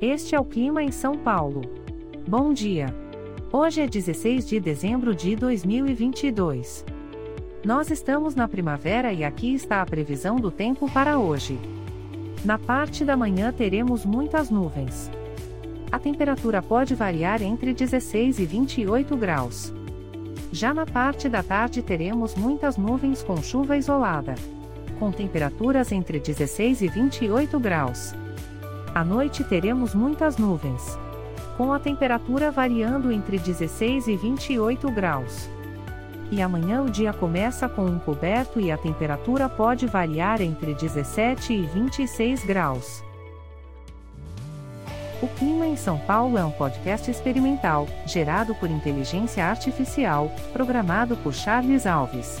Este é o clima em São Paulo. Bom dia. Hoje é 16 de dezembro de 2022. Nós estamos na primavera e aqui está a previsão do tempo para hoje. Na parte da manhã teremos muitas nuvens. A temperatura pode variar entre 16 e 28 graus. Já na parte da tarde teremos muitas nuvens com chuva isolada. Com temperaturas entre 16 e 28 graus. À noite teremos muitas nuvens. Com a temperatura variando entre 16 e 28 graus. E amanhã o dia começa com um coberto e a temperatura pode variar entre 17 e 26 graus. O Clima em São Paulo é um podcast experimental, gerado por inteligência artificial, programado por Charles Alves.